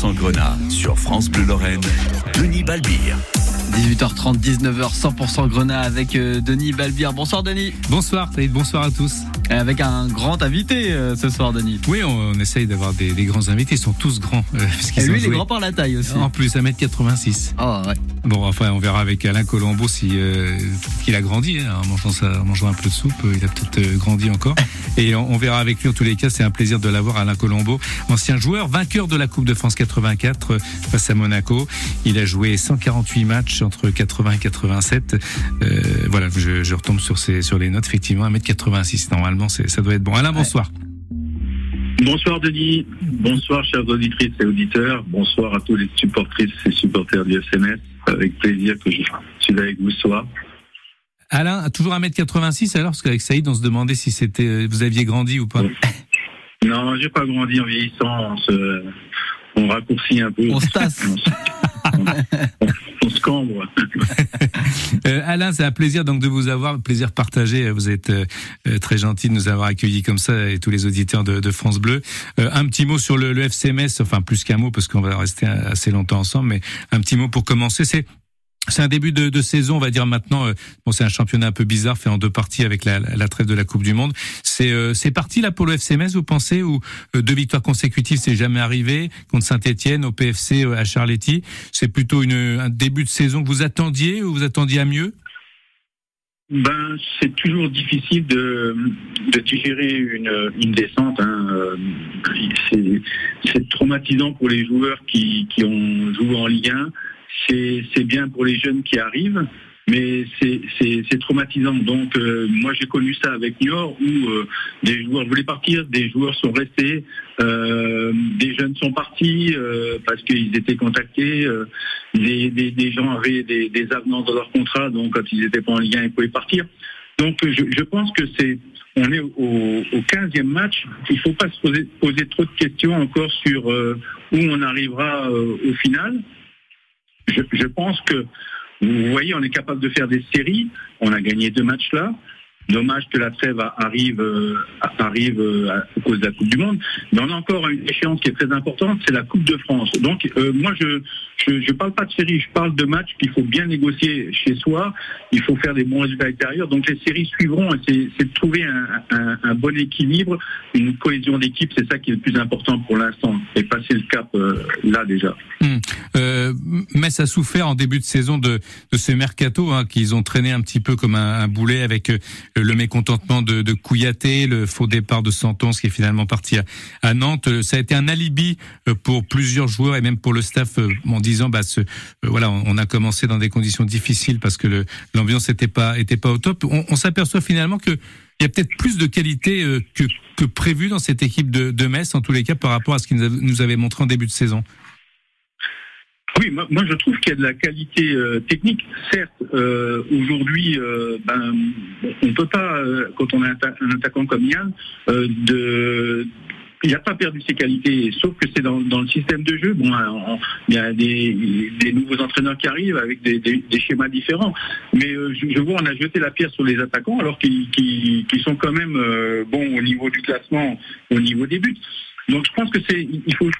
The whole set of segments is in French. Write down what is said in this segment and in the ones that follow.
100% Grenat sur France Bleu Lorraine, Denis Balbire. 18h30, 19h, 100% Grenat avec euh, Denis Balbire. Bonsoir Denis. Bonsoir Taïd, bonsoir à tous. Avec un grand invité euh, ce soir Denis. Oui, on, on essaye d'avoir des, des, grands invités, ils sont tous grands. Euh, Et lui, il est grand par la taille aussi. En plus, 1m86. Oh, ouais. Bon, enfin, on verra avec Alain Colombo si euh, qu'il a grandi hein, en, mangeant ça, en mangeant un peu de soupe. Il a peut-être grandi encore. Et on, on, verra avec lui en tous les cas. C'est un plaisir de l'avoir, Alain Colombo, ancien joueur, vainqueur de la Coupe de France 84 face à Monaco. Il a joué 148 matchs entre 80 et 87. Euh, voilà, je, je, retombe sur, ces, sur les notes. Effectivement, 1m86, normalement, ça doit être bon. Alain, bonsoir. Bonsoir Denis, bonsoir chers auditrices et auditeurs, bonsoir à tous les supportrices et supporters du SMS. Avec plaisir que je suis avec vous ce soir. Alain, toujours 1m86 alors? Parce qu'avec Saïd, on se demandait si c'était vous aviez grandi ou pas. Non, j'ai pas grandi en vieillissant. On, se, on raccourcit un peu. On se tasse. on se cambre. euh, Alain, c'est un plaisir donc de vous avoir, plaisir partagé. Vous êtes euh, très gentil de nous avoir accueillis comme ça et tous les auditeurs de, de France Bleu. Euh, un petit mot sur le, le FCMS, enfin plus qu'un mot parce qu'on va rester assez longtemps ensemble, mais un petit mot pour commencer. C'est c'est un début de, saison, on va dire maintenant. Euh, bon, c'est un championnat un peu bizarre, fait en deux parties avec la, la trêve de la Coupe du Monde. C'est euh, parti là pour le FCMS, vous pensez, ou euh, deux victoires consécutives, c'est jamais arrivé contre Saint-Étienne, au PFC, à Charletti. C'est plutôt un début de saison que vous attendiez ou vous attendiez à mieux? Ben, c'est toujours difficile de, de digérer une, une descente. Hein. C'est traumatisant pour les joueurs qui, qui ont joué en Ligue 1 c'est bien pour les jeunes qui arrivent, mais c'est traumatisant. Donc euh, moi j'ai connu ça avec Niort où euh, des joueurs voulaient partir, des joueurs sont restés, euh, des jeunes sont partis parce qu'ils étaient contactés, des, gens avaient des, des, avenants dans leur contrat, donc quand ils n'étaient pas en lien ils pouvaient partir. Donc je, pense que c'est on est au, au 15e match, il ne faut pas se poser trop de questions encore sur où on arrivera au final je, pense que vous voyez, on est capable de faire des séries. On a gagné deux matchs là. Dommage que la trêve arrive, euh, euh, à cause de la Coupe du Monde. Mais on a encore une échéance qui est très importante, c'est la Coupe de France. Donc euh, moi, je je, parle pas de séries, je parle de matchs qu'il faut bien négocier chez soi. Il faut faire des bons résultats extérieurs. Donc les séries suivront. C'est de trouver un, bon équilibre, une cohésion d'équipe. C'est ça qui est le plus important pour l'instant. Et passer le cap là déjà. Hum. Euh, Metz a souffert en début de saison de, de ce mercato hein, qu'ils ont traîné un petit peu comme un, un boulet avec le mécontentement de, de le faux départ de Santon, qui est finalement parti à, à, Nantes. Ça a été un alibi pour plusieurs joueurs et même pour le staff en disant bah ce, voilà on a commencé dans des conditions difficiles parce que l'ambiance n'était pas était pas au top. On, on s'aperçoit finalement que il y a peut-être plus de qualité que, que prévu dans cette équipe de, de Metz, en tous les cas, par rapport à ce qu'il nous avait montré en début de saison. Oui, moi, je trouve qu'il y a de la qualité euh, technique. Certes, euh, aujourd'hui, euh, ben, on ne peut pas, euh, quand on a un, attaquant comme Yann, euh, de il n'a pas perdu ses qualités, sauf que c'est dans, dans, le système de jeu. Bon, on, il y a des, des, nouveaux entraîneurs qui arrivent avec des, des, des schémas différents. Mais euh, je, je, vois, on a jeté la pierre sur les attaquants alors qu'ils qu qu sont quand même euh, bons au niveau du classement, au niveau des buts. Donc je pense que c'est, il faut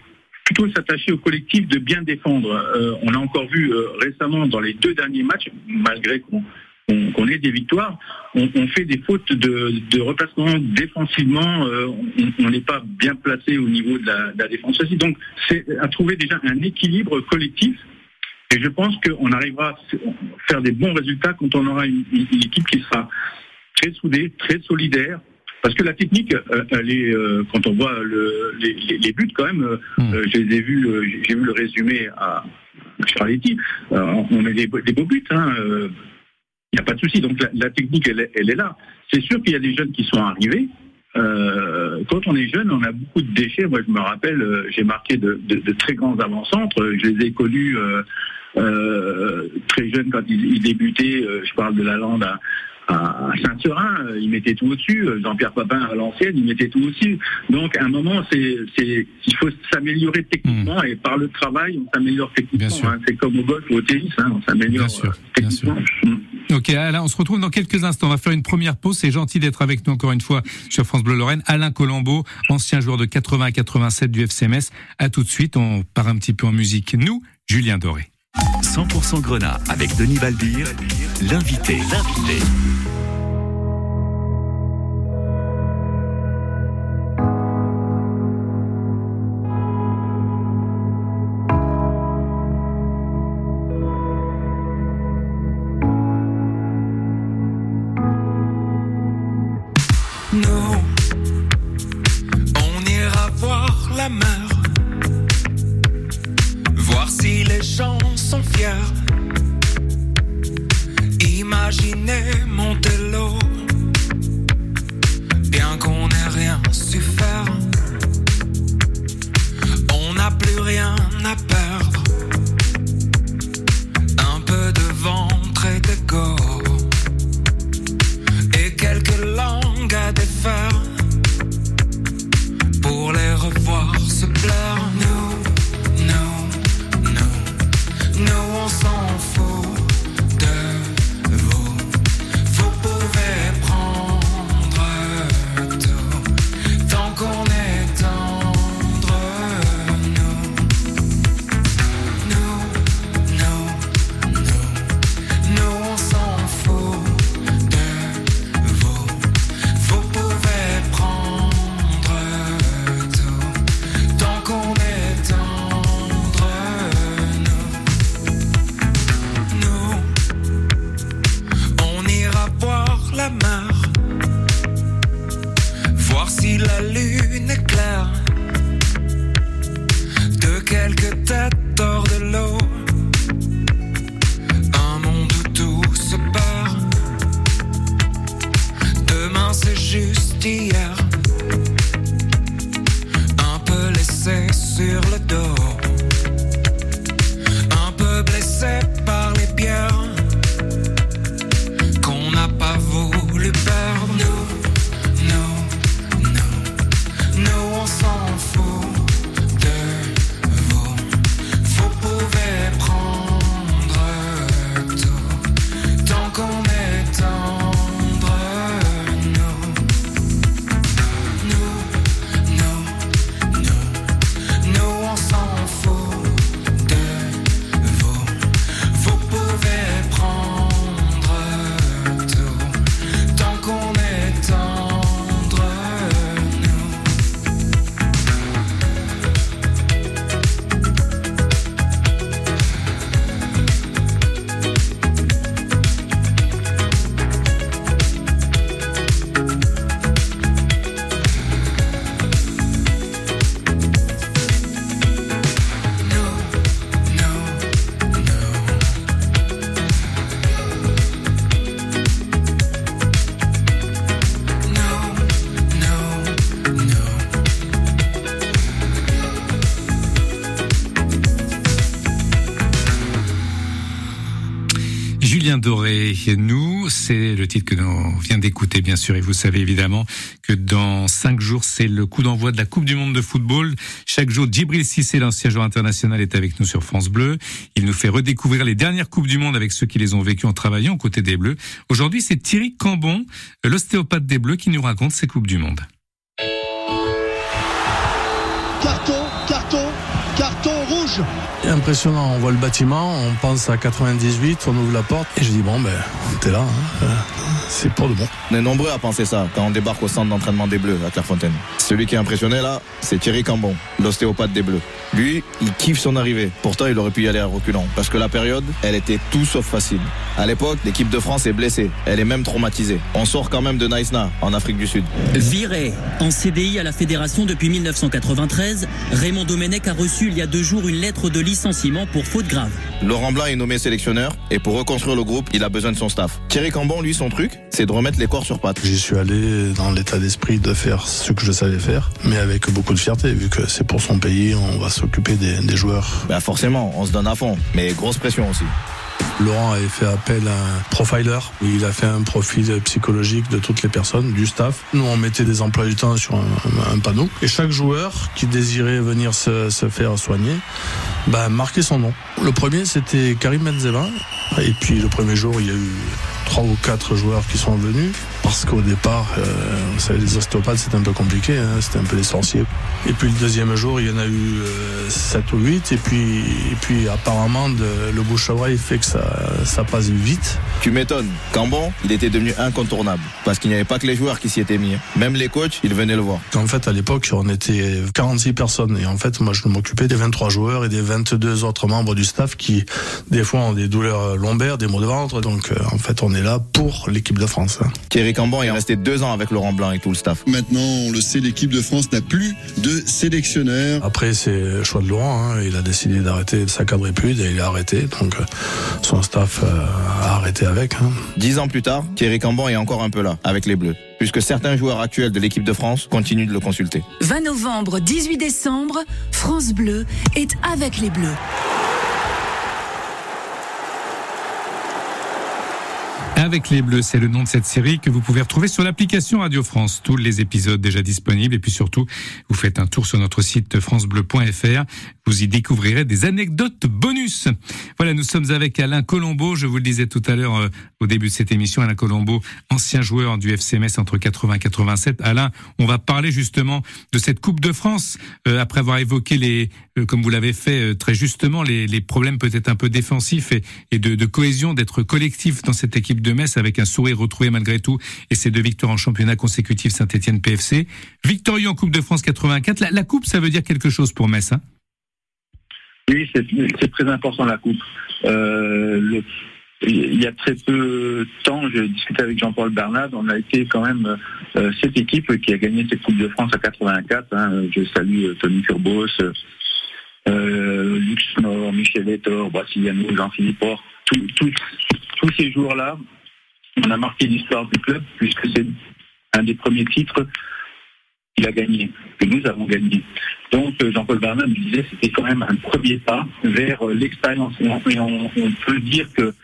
plutôt s'attacher au collectif de bien défendre. Euh, on a encore vu euh, récemment dans les deux derniers matchs, malgré qu'on ait des victoires, on, fait des fautes de, de replacement défensivement, euh, on n'est pas bien placé au niveau de la, la défense aussi. Donc c'est à trouver déjà un équilibre collectif. Et je pense qu'on arrivera à faire des bons résultats quand on aura une équipe qui sera très soudée, très solidaire, parce que la technique, euh, elle est, euh, quand on voit le, les, les, buts quand même, mmh. euh, je les ai vus, j'ai vu le résumé à Charletti, on met des, des beaux buts, hein, il n'y a pas de souci. Donc la, la technique, elle, elle, est là. C'est sûr qu'il y a des jeunes qui sont arrivés. Euh, quand on est jeune, on a beaucoup de déchets. Moi, je me rappelle, euh, j'ai marqué de, de, de, très grands avant-centres. Je les ai connus euh très jeunes quand ils, ils débutaient. je parle de la lande à, à Saint-Seurin, il mettait tout au-dessus. Jean-Pierre Papin à l'ancienne, il mettait tout au-dessus. Donc, à un moment, c'est, c'est, il faut s'améliorer techniquement mmh. et par le travail, on s'améliore techniquement. Hein. C'est comme au golf ou au tennis, hein, on s'améliore techniquement. Mmh. Ok, Alain, on se retrouve dans quelques instants. On va faire une première pause. C'est gentil d'être avec nous encore une fois sur France Bleu Lorraine. Alain Colombo, ancien joueur de 80 à 87 du FCMS. À tout de suite. On part un petit peu en musique. Nous, Julien Doré. 100% Grenat avec Denis Balbir, l'invité. L'invité. Nous, on ira voir la mer, sont fiers. Imaginez monter l'eau, bien qu'on n'ait rien su faire. On n'a plus rien à perdre. Nous, c'est le titre que l'on vient d'écouter, bien sûr, et vous savez évidemment que dans cinq jours, c'est le coup d'envoi de la Coupe du Monde de football. Chaque jour, Djibril Cissé, l'ancien joueur international, est avec nous sur France Bleu. Il nous fait redécouvrir les dernières Coupes du Monde avec ceux qui les ont vécues en travaillant aux côtés des Bleus. Aujourd'hui, c'est Thierry Cambon, l'ostéopathe des Bleus, qui nous raconte ces Coupes du Monde. Impressionnant, on voit le bâtiment, on pense à 98, on ouvre la porte et je dis bon ben t'es là, hein, c'est pour de bon. On est nombreux à penser ça quand on débarque au centre d'entraînement des Bleus à Clairefontaine. Celui qui est impressionné là, c'est Thierry Cambon, l'ostéopathe des Bleus. Lui, il kiffe son arrivée. Pourtant, il aurait pu y aller à reculant parce que la période, elle était tout sauf facile. À l'époque, l'équipe de France est blessée. Elle est même traumatisée. On sort quand même de Naïsna, en Afrique du Sud. Viré en CDI à la fédération depuis 1993, Raymond Domenech a reçu il y a deux jours une lettre de licenciement pour faute grave. Laurent Blanc est nommé sélectionneur et pour reconstruire le groupe, il a besoin de son staff. Thierry Cambon, lui, son truc, c'est de remettre les corps sur pattes. J'y suis allé dans l'état d'esprit de faire ce que je savais faire, mais avec beaucoup de fierté, vu que c'est pour son pays, on va s'occuper des, des joueurs. Bah forcément, on se donne à fond, mais grosse pression aussi. Laurent avait fait appel à un profiler. Il a fait un profil psychologique de toutes les personnes, du staff. Nous, on mettait des emplois du temps sur un, un panneau. Et chaque joueur qui désirait venir se, se faire soigner, bah, marquait son nom. Le premier, c'était Karim Benzema. Et puis, le premier jour, il y a eu trois ou quatre joueurs qui sont venus parce qu'au départ, euh, vous savez, les ostéopathes c'était un peu compliqué, hein, c'était un peu les sorciers. Et puis le deuxième jour, il y en a eu euh, sept ou huit, et puis, et puis apparemment de, le bouche à oreille fait que ça, ça passe vite. Tu m'étonnes. Cambon, il était devenu incontournable. Parce qu'il n'y avait pas que les joueurs qui s'y étaient mis. hein. Même les coachs, ils venaient le voir. En fait, à l'époque, on était 46 personnes. Et en fait, moi, je m'occupais des 23 joueurs et des 22 autres membres du staff qui, des fois, ont des douleurs lombaires, des maux de ventre. Donc, euh, en fait, on est là pour l'équipe de France. Thierry Cambon est resté deux ans avec Laurent Blanc et tout le staff. Maintenant, on le sait, l'équipe de France n'a plus de sélectionneur. Après, c'est le choix de Laurent. hein. Il a décidé d'arrêter sa quadriplude et il a arrêté. Donc, euh, son staff euh, a arrêté avec. hein. Dix ans plus tard, Thierry Cambon est encore un peu là, avec les Bleus. Puisque certains joueurs actuels de l'équipe de France continuent de le consulter. 20 novembre, 18 décembre, France Bleu est avec les Bleus. Avec les Bleus, c'est le nom de cette série que vous pouvez retrouver sur l'application Radio France. Tous les épisodes déjà disponibles. Et puis surtout, vous faites un tour sur notre site francebleu.fr. Vous y découvrirez des anecdotes bonus. Voilà, nous sommes avec Alain Colombo. Je vous le disais tout à l'heure euh, au début de cette émission. Alain Colombo, ancien joueur du FCMS entre 80 et 87. Alain, on va parler justement de cette Coupe de France. euh, après avoir évoqué les, euh, comme vous l'avez fait très justement, les, problèmes peut-être un peu défensifs et, de cohésion, d'être collectif dans cette équipe de Metz avec un sourire retrouvé malgré tout et ces deux victoires en championnat consécutifs Saint-Etienne PFC. Victorieux en Coupe de France 84. La, Coupe, ça veut dire quelque chose pour Metz. Hein? Oui, c'est très important la coupe. Euh, il y a très peu de temps, j'ai discuté avec Jean-Paul Bernard, on a été quand même euh, cette équipe qui a gagné cette Coupe de France à 84. hein. je salue euh, Tony Turbos, euh, Michel Etor, Brasiliano, Jean-Philippe Port, tous ces jours-là, on a marqué l'histoire du club puisque c'est un des premiers titres qu'il a gagné, que nous avons gagné. Donc euh, Jean-Paul me disait que c'était quand même un premier pas vers euh, l'expérience. Et on peut dire que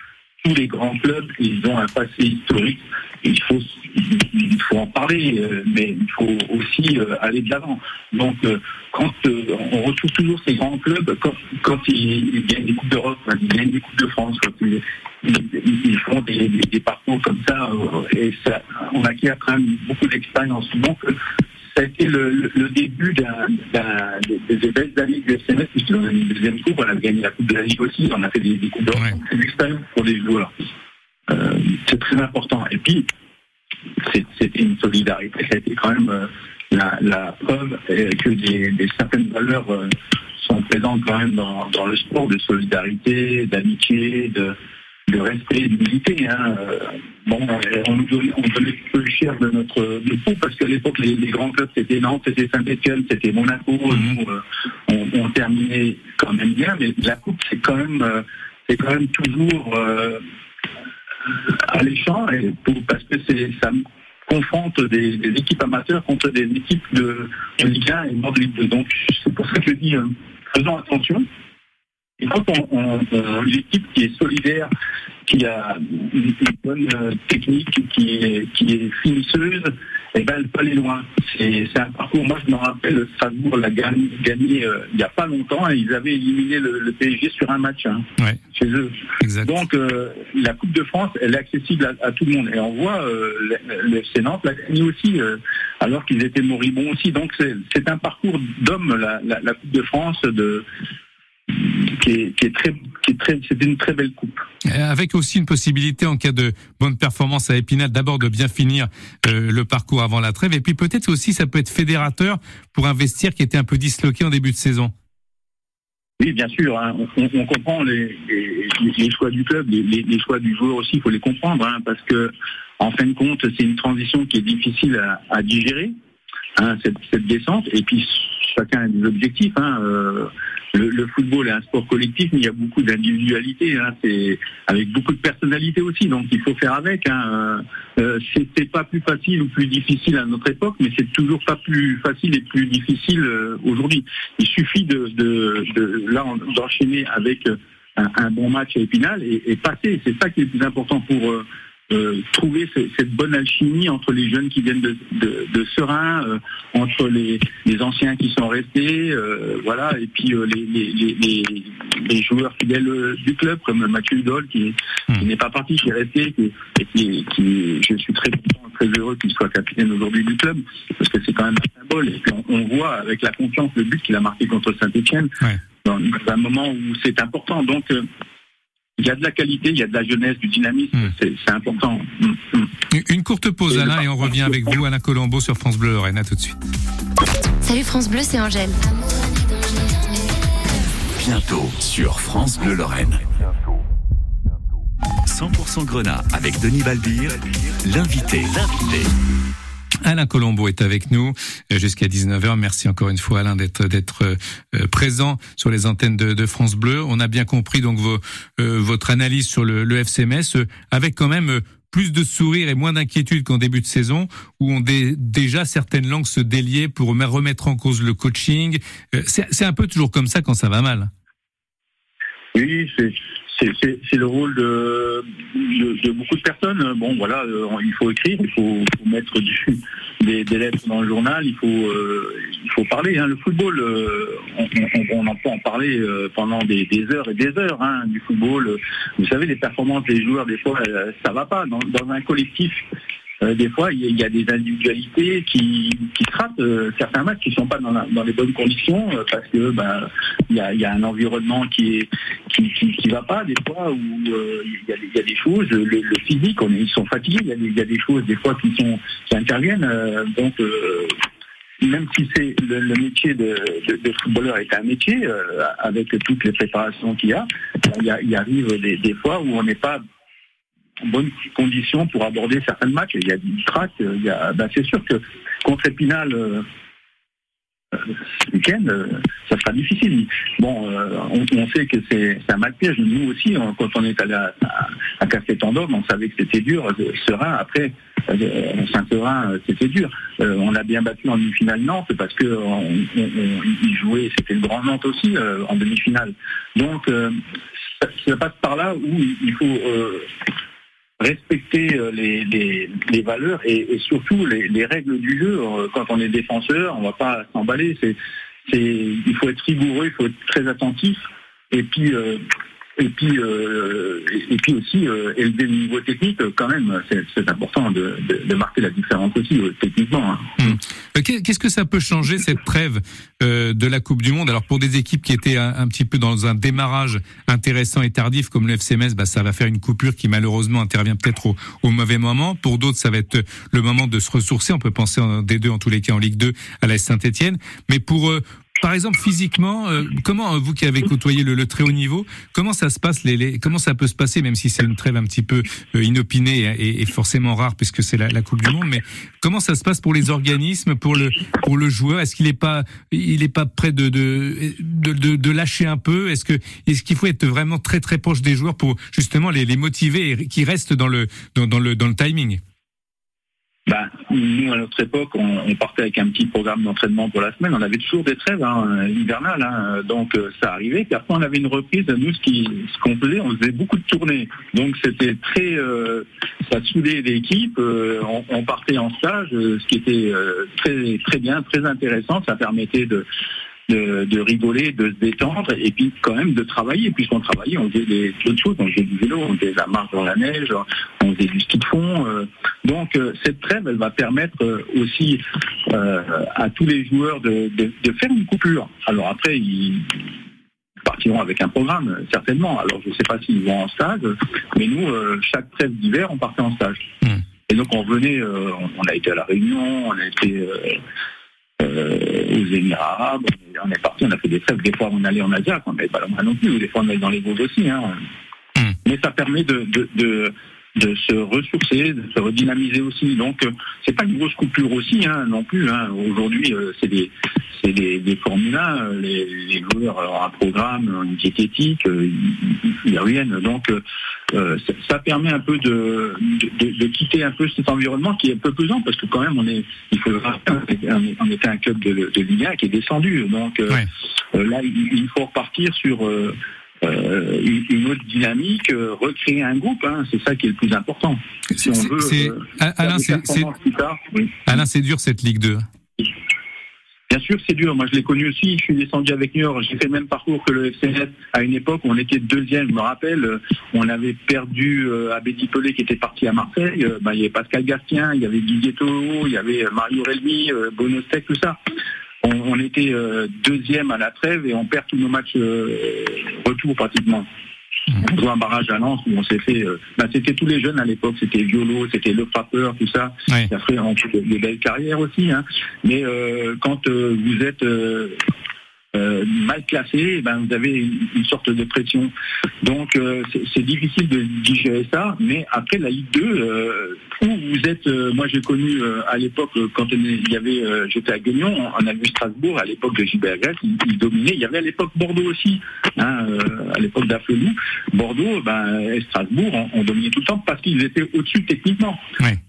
tous les grands clubs, ils ont un passé historique. Il faut, il faut en parler, euh, mais il faut aussi euh, aller de l'avant. Donc, euh, quand on retrouve toujours ces grands clubs, quand, ils, gagnent des Coupes d'Europe, ils gagnent des Coupes de France, quand ils, font des, des- des parcours comme ça, et ça, on acquiert quand même beaucoup d'expérience. Donc, ça a été le, le- le début d'un, d'un- des, des belles années du SMS, puisqu'on a une deuxième coupe, on a gagné la Coupe de la Ligue aussi, on a fait des, des Coupes d'Europe. C'est une expérience pour les joueurs. Euh, c'est très important. Et puis, c'était une solidarité. Ça a été quand même euh, la, la preuve euh, que des, des certaines valeurs euh, sont présentes quand même dans, dans le sport de solidarité, d'amitié, de, de respect, d'humilité. Hein. Bon, on nous donnait, on donnait peu cher de notre de tout parce qu'à l'époque les, les grands clubs c'était Nantes, c'était Saint-Etienne, c'était Monaco. Nous, euh, on, on terminait quand même bien, mais la coupe c'est quand même euh, c'est quand même toujours euh, alléchant et pour- parce que c'est ça confronte des, des équipes amateurs contre des équipes de, de Ligue 1 et non de Ligue 2. Donc c'est pour ça que je dis euh, faisons attention. Et quand on, on, on- une équipe qui est solidaire, qui a une, bonne euh, technique, qui est, qui est finisseuse, eh ben, elle peut aller loin. C'est c'est un parcours, moi je me rappelle, Strasbourg l'a gagné, gagné, euh, il n'y a pas longtemps, et ils avaient éliminé le, le PSG sur un match hein, Ouais. chez eux. Exact. Donc euh, la Coupe de France, elle est accessible à, à tout le monde. Et on voit, euh, le, le Nantes l'a gagné aussi, euh, alors qu'ils étaient moribonds aussi. Donc c'est c'est un parcours d'homme, la, la, la Coupe de France, de, qui est, qui est très, qui est très, c'est une très belle coupe. Euh, Avec aussi une possibilité en cas de bonne performance à Épinal, d'abord de bien finir euh, le parcours avant la trêve, et puis peut-être aussi ça peut être fédérateur pour un vestiaire qui était un peu disloqué en début de saison. Oui, bien sûr. hein, on, on- on comprend les, les, les choix du club, les, choix du joueur aussi. Il faut les comprendre, hein, parce que en fin de compte, c'est une transition qui est difficile à, à digérer, hein, cette, cette descente. Et puis chacun a des objectifs. Euh, le, le football est un sport collectif, mais il y a beaucoup d'individualité. Hein, c'est avec beaucoup de personnalité aussi. Donc il faut faire avec. Hein, euh, c'était pas plus facile ou plus difficile à notre époque, mais c'est toujours pas plus facile et plus difficile euh, aujourd'hui. Il suffit de, de, de là en- d'enchaîner avec euh, un, bon match à Épinal et, et passer. C'est ça qui est le plus important pour euh, trouver ce- cette bonne alchimie entre les jeunes qui viennent de, de, de Serein, euh, entre les, les anciens qui sont restés, euh, voilà, et puis euh, les, les, les, joueurs fidèles euh, du club comme Mathieu Hudol qui, qui n'est pas parti, qui est resté, qui, et qui, qui je suis très content, très heureux qu'il soit capitaine aujourd'hui du club parce que c'est quand même un symbole. Et puis on, on voit avec la confiance le but qu'il a marqué contre Saint-Etienne dans, dans un moment où c'est important. Donc euh, il y a de la qualité, il y a de la jeunesse, du dynamisme, c'est c'est important. Mm, mm. Une courte pause, Et Alain, et on revient avec vous, Alain Colombo, sur France Bleu Lorraine. À tout de suite. Salut France Bleu, c'est Angèle. Bientôt sur France Bleu Lorraine. 100% Grenat avec Denis Balbir, l'invité. L'invité. Alain Colombo est avec nous euh, jusqu'à 19h. Merci encore une fois Alain d'être euh, présent sur les antennes de, de France Bleu. On a bien compris donc vos, euh, votre analyse sur le, le FCMS euh, avec quand même plus de sourire et moins d'inquiétude qu'en début de saison où on dé- déjà certaines langues se déliaient pour remet- remettre en cause le coaching. C'est un peu toujours comme ça quand ça va mal. Oui, c'est c'est- le rôle de, beaucoup de personnes. Bon, voilà, euh, il faut écrire, il faut, mettre des, lettres dans le journal, il faut, euh, parler. Hein. Le football, euh, on, on, en peut en parler pendant des, heures et des heures hein, du football. Vous savez, les performances des joueurs, des fois, ça va pas. Dans un collectif, euh, des fois, il y, a- y des individualités qui, qui se ratent euh, certains matchs qui sont pas dans, la- dans les bonnes conditions euh, parce que ben il y a, y a un environnement qui est qui, qui, qui va pas des fois où euh, il y, a, y a des choses le, le physique on est, ils sont fatigués il y, a des, y a des choses des fois qui sont qui interviennent euh, donc euh, même si c'est le, le métier de, de, de footballeur est un métier euh, avec toutes les préparations qu'il y a il, y il arrive des, des fois où on n'est pas bonnes conditions pour aborder certains matchs. Il y a du trac, il y a, ben, c'est sûr que contre Épinal, euh, euh, ce week-end, euh, ça sera difficile. Bon, euh, on, sait que c'est, un mal piège. Nous aussi, quand on est allé à, à, Casteltandorme, on savait que c'était dur. Euh, Serein, après, euh, Saint-Serein, euh, c'était dur. Euh, on a bien battu en demi-finale Nantes parce que jouaient, c'était le grand Nantes aussi euh, en demi-finale. Donc, euh, ça, passe par là où il faut euh, respecter euh, les, les, valeurs et, surtout les, les règles du jeu. Euh, Quand on est défenseur, on va pas s'emballer. C'est, c'est, il faut être rigoureux, il faut être très attentif. Et puis, euh, et puis, euh, et, puis aussi euh, élever le niveau technique. euh, Quand même, c'est, important de, de, de marquer la différence aussi euh, techniquement. hein. Euh, qu'est- Qu'est-ce que ça peut changer cette trêve euh, de la Coupe du Monde? Alors pour des équipes qui étaient un, petit peu dans un démarrage intéressant et tardif comme le FC Metz, bah, ça va faire une coupure qui malheureusement intervient peut-être au, au mauvais moment. Pour d'autres, ça va être le moment de se ressourcer. On peut penser en, des deux en tous les cas en Ligue 2 à la Saint-Etienne. Mais pour euh, par exemple, physiquement, euh, comment euh, vous qui avez côtoyé le, le très haut niveau, comment ça se passe, les, les- comment ça peut se passer, même si c'est une trêve un petit peu euh, inopinée et, et forcément rare puisque c'est la, la Coupe du Monde, mais comment ça se passe pour les organismes, pour le pour le joueur? Est-ce qu'il est pas il est pas prêt de de, de, de, lâcher un peu? Est-ce que est-ce qu'il faut être vraiment très très proche des joueurs pour justement les, les motiver et qu'ils restent dans le dans le dans le timing? Ben, nous, à notre époque, on, on partait avec un petit programme d'entraînement pour la semaine. On avait toujours des trêves hein, hivernales, hein, donc euh, ça arrivait. Puis après, on avait une reprise. Nous, ce qu'on faisait, on faisait beaucoup de tournées. Donc c'était très, euh, ça soudait l'équipe. euh, on, on partait en stage, euh, ce qui était euh, très très bien, très intéressant. Ça permettait de de, de rigoler, de se détendre et puis quand même de travailler. Puisqu'on travaillait, on faisait des d'autres choses, on faisait du vélo, on faisait la marche dans la neige, on faisait du ski de fond. euh. donc euh, cette trêve, elle va permettre euh, aussi à tous les joueurs de, de, de faire une coupure. Alors après, ils partiront avec un programme, certainement. Alors je ne sais pas s'ils vont en stage, mais nous, euh, chaque trêve d'hiver, on partait en stage. Et donc on venait, euh, on, on a été à la Réunion, on a été euh, euh, aux Émirats arabes, on est parti, on a fait des trêves. Des fois on allait en Asie, on n'avait pas main non plus, ou des fois on allait dans les Vosges aussi. Hein. Mais ça permet de, de, de, de se ressourcer, de se redynamiser aussi. Donc euh, c'est pas une grosse coupure aussi hein, non plus. Hein. Aujourd'hui euh, c'est des c'est des, des Formule 1, euh, les, les joueurs ont un programme, une diététique, euh, ils, reviennent. Donc euh, ça, ça permet un peu de, de, de- quitter un peu cet environnement qui est un peu pesant parce que quand même on est il faut le rappeler, on était un club de, de Ligue 1 qui est descendu. Donc euh, là il, il faut repartir sur euh, euh, une, une autre dynamique, euh, recréer un groupe, hein, c'est ça qui est le plus important. Si on veut euh, Alain, c'est- oui. Dur cette Ligue 2. Bien sûr, c'est dur. Moi, je l'ai connu aussi. Je suis descendu avec Niort. J'ai fait le même parcours que le FCNet. À une époque, on était deuxième. Je me rappelle, euh, on avait perdu euh, Abedi Pelé qui était parti à Marseille. Euh, ben, il y avait Pascal Gastien, il y avait Guy Guetto, il y avait euh, Mario Relmi, euh, Bonostec, tout ça. On, on était euh, deuxième à la trêve et on perd tous nos matchs euh, retour pratiquement. On joue un barrage à Lens où on s'est fait. euh, ben, c'était tous les jeunes à l'époque, c'était Violo, c'était Le Frappeur, tout ça. On fait des belles carrières aussi. Hein. Mais euh, quand euh, vous êtes euh, mal classé, eh ben, vous avez une, une sorte de pression. Donc euh, c'est- difficile de digérer ça. Mais après la Ligue 2, euh, où vous êtes, moi j'ai connu à l'époque quand il y avait, j'étais à Guignon, on a vu Strasbourg à l'époque de Gilbert il, il dominait. Il y avait à l'époque Bordeaux aussi, hein, à l'époque d'Affelou. Bordeaux, ben, et Strasbourg, on, on dominait tout le temps parce qu'ils étaient au-dessus techniquement.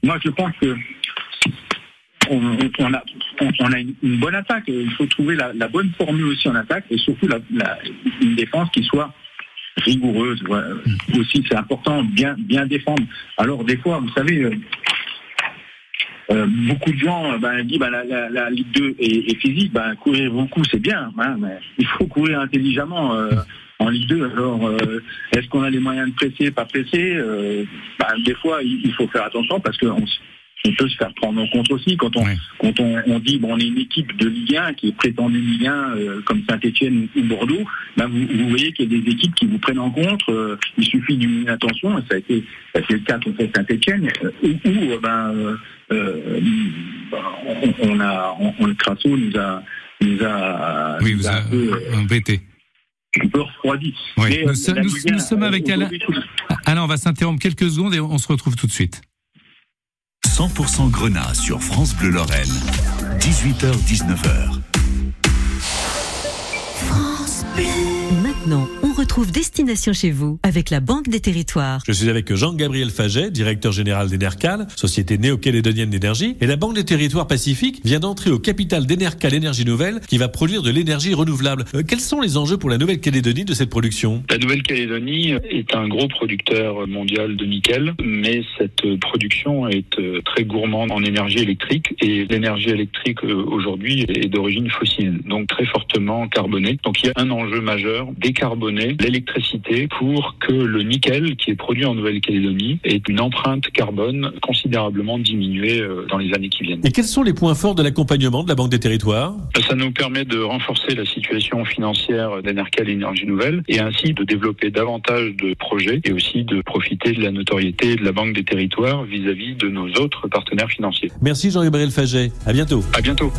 Moi je pense que on, a, on, on a une, bonne attaque. Il faut trouver la, la bonne formule aussi en attaque et surtout la, la- une défense qui soit rigoureuse. Voilà. Aussi, c'est important, bien, bien défendre. Alors, des fois, vous savez, euh, euh, beaucoup de gens euh, ben, disent ben, la, la, la Ligue 2 est, est physique, ben, courir beaucoup c'est bien, hein, mais il faut courir intelligemment euh, en Ligue 2. Alors, euh, est-ce qu'on a les moyens de presser, pas presser ben, Des fois, il, il faut faire attention parce qu'on on peut se faire prendre en compte aussi quand on, quand on, on dit bon on est une équipe de Ligue 1 qui est prétendue Ligue 1 euh, comme Saint-Etienne ou Bordeaux, ben vous, vous voyez qu'il y a des équipes qui vous prennent en compte. euh, il suffit d'une attention, et ça a été, ça a été le cas contre Saint-Etienne, euh, où, où, euh, ben, euh, euh, ben, on, on a, on, on- le Crasso nous a, nous a, Oui, nous vous a a un peu, embêté. un peu refroidi. Oui. Mais, Nous, nous- Ligue 1, nous sommes avec Alain. aujourd'hui, Alain, on va s'interrompre quelques secondes et on se retrouve tout de suite. 100% Grenat sur France Bleu Lorraine. 18h-19h. Maintenant, on retrouve Destination chez vous avec la Banque des Territoires. Je suis avec Jean-Gabriel Faget, directeur général d'Enercal, société néo-calédonienne d'énergie. Et la Banque des Territoires Pacifiques vient d'entrer au capital d'Enercal Énergie Nouvelle qui va produire de l'énergie renouvelable. Euh, quels sont les enjeux pour la Nouvelle-Calédonie de cette production? La Nouvelle-Calédonie est un gros producteur mondial de nickel, mais cette production est euh, très gourmande en énergie électrique et l'énergie électrique euh, aujourd'hui est d'origine fossile, donc très fortement carbonée. Donc il y a un enjeu majeur, décarboner l'électricité pour que le nickel qui est produit en Nouvelle-Calédonie ait une empreinte carbone considérablement diminuée euh, dans les années qui viennent. Et quels sont les points forts de l'accompagnement de la Banque des Territoires? Ça nous permet de renforcer la situation financière d'Enercal Énergie Nouvelle et ainsi de développer davantage de projets et aussi de profiter de la notoriété de la Banque des Territoires vis-à-vis de nos autres partenaires financiers. Merci Jean-Gabriel Faget. À bientôt. À bientôt.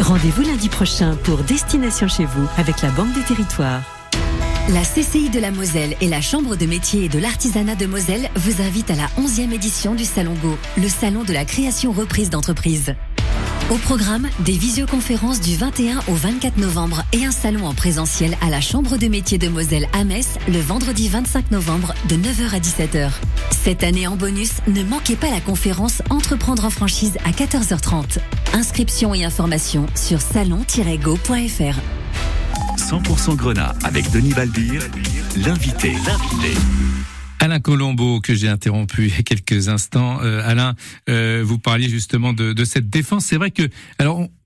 Rendez-vous lundi prochain pour Destination chez vous avec la Banque des Territoires. La CCI de la Moselle et la Chambre de métier et de l'artisanat de Moselle vous invitent à la 11e édition du Salon Go, le salon de la création reprise d'entreprise. Au programme, des visioconférences du 21 au 24 novembre et un salon en présentiel à la Chambre de métier de Moselle à Metz le vendredi 25 novembre de 9h à 17h. Cette année en bonus, ne manquez pas la conférence Entreprendre en franchise à 14h30. Inscription et informations sur salon-go.fr. 100% Grenat avec Denis Balbir, l'invité. Alain Colombo, que j'ai interrompu il y a quelques instants. Euh, Alain, euh, vous parliez justement de, cette défense. C'est vrai que,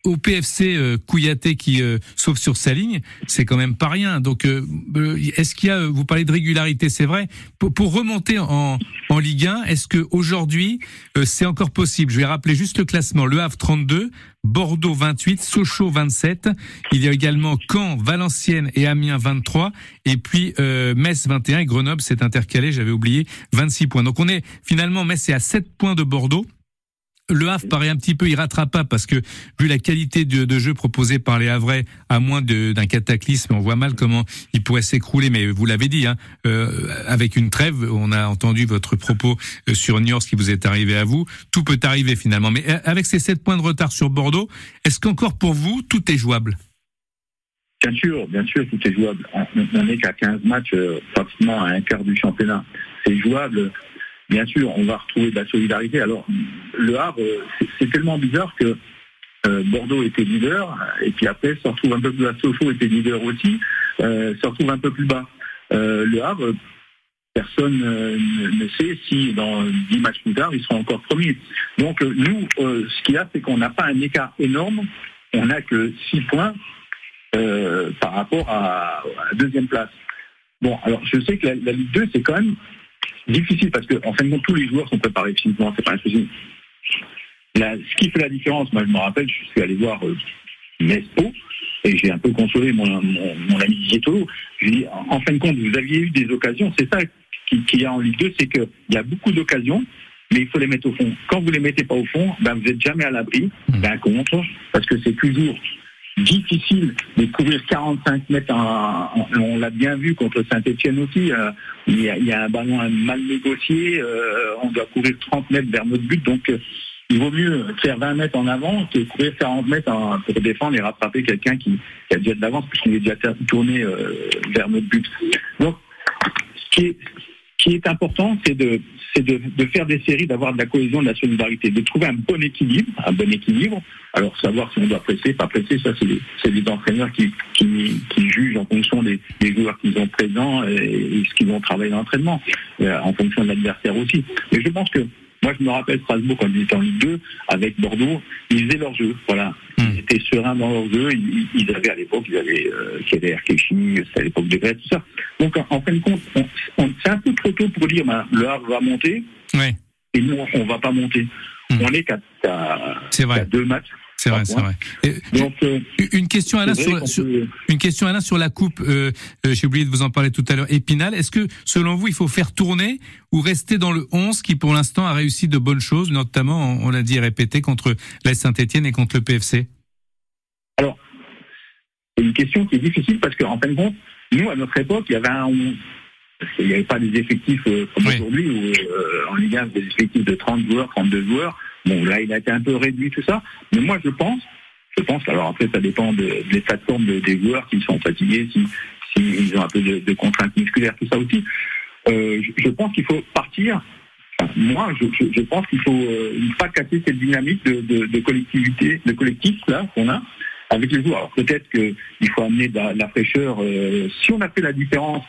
au PFC euh, Kouyaté qui euh, sauve sur sa ligne, c'est quand même pas rien. Donc, euh, euh, est-ce qu'il y a, vous parlez de régularité, c'est vrai. Pour, pour remonter en, en Ligue 1, est-ce que aujourd'hui euh, c'est encore possible? Je vais rappeler juste le classement. Le Havre 32, Bordeaux 28, Sochaux 27. Il y a également Caen, Valenciennes et Amiens 23. Et puis euh, Metz 21 et Grenoble s'est intercalé, j'avais oublié, 26 points. Donc on est finalement, Metz est à 7 points de Bordeaux. Le Havre paraît un petit peu irrattrapable parce que vu la qualité de, jeu proposée par les Havrais, à moins d'un cataclysme, on voit mal comment il pourrait s'écrouler. Mais vous l'avez dit, hein, euh, avec une trêve, on a entendu votre propos euh, sur Niort, ce qui vous est arrivé à vous. Tout peut arriver finalement. Mais euh, avec ces sept points de retard sur Bordeaux, est-ce qu'encore pour vous, tout est jouable? Bien sûr, bien sûr, tout est jouable. On n'est qu'à 15 matchs, pratiquement à un quart du championnat. C'est jouable. Bien sûr, on va retrouver de la solidarité. Alors, le Havre, c'est- tellement bizarre que euh, Bordeaux était leader, et puis après, se retrouve un peu plus bas. Sochaux était leader aussi, euh, se retrouve un peu plus bas. Euh, le Havre, personne euh, ne, sait si dans 10 matchs plus tard, ils seront encore premiers. Donc, nous, ce qu'il y a, c'est qu'on n'a pas un écart énorme on n'a que 6 points par rapport à, à la deuxième place. Bon, alors je sais que la, la Ligue 2, c'est quand même difficile parce que en fin de compte, tous les joueurs sont préparés physiquement, c'est pas un souci. La- ce qui fait la différence, moi je me rappelle, je suis allé voir euh, Nespo et j'ai un peu consolé mon, mon, mon ami Dietolo. Je lui ai dit, en, fin de compte, vous aviez eu des occasions, c'est ça qui- qu'il y a en Ligue 2, c'est qu'il y a beaucoup d'occasions, mais il faut les mettre au fond. Quand vous les mettez pas au fond, ben vous n'êtes jamais à l'abri d'un contre, parce que c'est toujours difficile de courir 45 mètres. En, on l'a bien vu contre Saint-Etienne aussi. euh, il, y a, il y a un ballon mal négocié. euh, on doit courir 30 mètres vers notre but. Donc, euh, il vaut mieux faire 20 mètres en avant que courir 40 mètres en- pour défendre et rattraper quelqu'un qui, qui a déjà de l'avance puisqu'il est déjà tourné euh, vers notre but. Donc, ce qui est, ce qui est important, c'est de, c'est de, de faire des séries, d'avoir de la cohésion, de la solidarité, de trouver un bon équilibre, un bon équilibre. Alors savoir si on doit presser, pas presser, ça c'est les, entraîneurs qui, qui, qui jugent en fonction des, des joueurs qu'ils ont présents et, et ce qu'ils vont travailler dans l'entraînement, euh, en fonction de l'adversaire aussi. Mais je pense que moi je me rappelle Strasbourg quand ils étaient en Ligue 2 avec Bordeaux, ils faisaient leur jeu, voilà. Ils étaient sereins dans leur jeu, ils, ils avaient à l'époque, ils avaient euh, Keller, Keshi, c'était à l'époque de Grèce, tout ça. Donc en, en fin de compte, on- on- c'est un peu trop tôt pour dire ben, le Havre va monter et nous on va pas monter. On est qu'à qu'à- qu'à deux matchs. C'est vrai, c'est vrai. Et- Donc, euh, Une question Alain sur, sur- peut- une question Alain sur la coupe. Euh, euh, J'ai oublié de vous en parler tout à l'heure. Épinal, est-ce que selon vous il faut faire tourner ou rester dans le 11 qui pour l'instant a réussi de bonnes choses, notamment on, l'a dit et répété contre la Saint-Etienne et contre le PFC. Alors, c'est une question qui est difficile parce qu'en fin de compte, nous, à notre époque, il y avait un 11. Parce qu'il n'y avait pas des effectifs euh, comme aujourd'hui où euh, en Ligue 1, des effectifs de 30 joueurs, 32 joueurs. Bon, là, il a été un peu réduit, tout ça. Mais moi, je pense, je pense, alors après, ça dépend de, de l'état de forme de- des joueurs, s'ils sont fatigués, si, s'ils ont un peu de, de contraintes musculaires, tout ça aussi. Euh, je, je pense qu'il faut partir Enfin, moi, je, je- je pense qu'il faut euh, ne pas casser cette dynamique de collectivité, de collectif là qu'on a avec les joueurs. Alors peut-être qu'il faut amener de la, de la fraîcheur. euh, si on a fait la différence,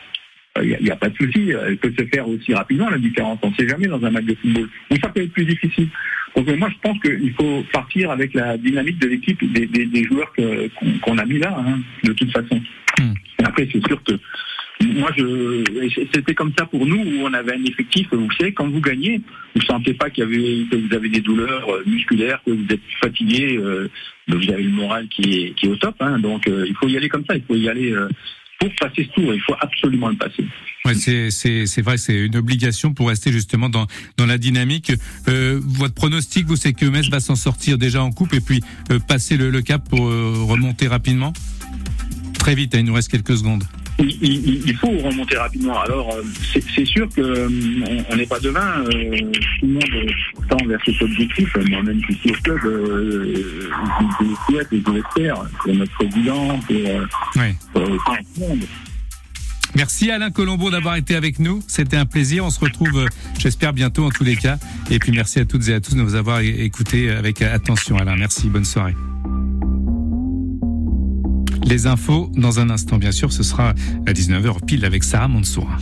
il n'y a, pas de souci. euh, Elle peut se faire aussi rapidement la différence. On ne sait jamais dans un match de football. Ou ça peut être plus difficile. Donc euh, moi, je pense qu'il faut partir avec la dynamique de l'équipe des, des- des joueurs qu'on a mis là, hein, de toute façon. Et après, c'est sûr que moi, je, c'était comme ça pour nous où on avait un effectif. Vous savez, quand vous gagnez, vous sentez pas qu'il y avait, que vous avez des douleurs euh, musculaires, que vous êtes fatigué, euh, vous avez le moral qui est, qui est au top. hein. donc, euh, il faut y aller comme ça. Il faut y aller euh, pour passer ce tour. Il faut absolument le passer. Ouais, c'est vrai, c'est une obligation pour rester justement dans dans la dynamique. Euh, votre pronostic, vous, c'est que Metz va s'en sortir déjà en coupe et puis euh, passer le, le cap pour euh, remonter rapidement? Très vite, hein, il nous reste quelques secondes. Il, il- il faut remonter rapidement. Alors, euh, c'est sûr que euh, n'est pas devin. Euh, tout le monde euh, tend vers cet objectif. Moi-même, ici au club, euh, je je le souhaite et je l'espère pour notre président, pour, euh, Ouais. pour tout le monde. Merci Alain Colombo d'avoir été avec nous. C'était un plaisir. On se retrouve, j'espère, bientôt en tous les cas. Et puis merci à toutes et à tous de nous avoir écoutés avec attention, Alain. Merci. Bonne soirée. Les infos dans un instant, bien sûr. Ce sera à 19h pile avec Sarah Mansoura.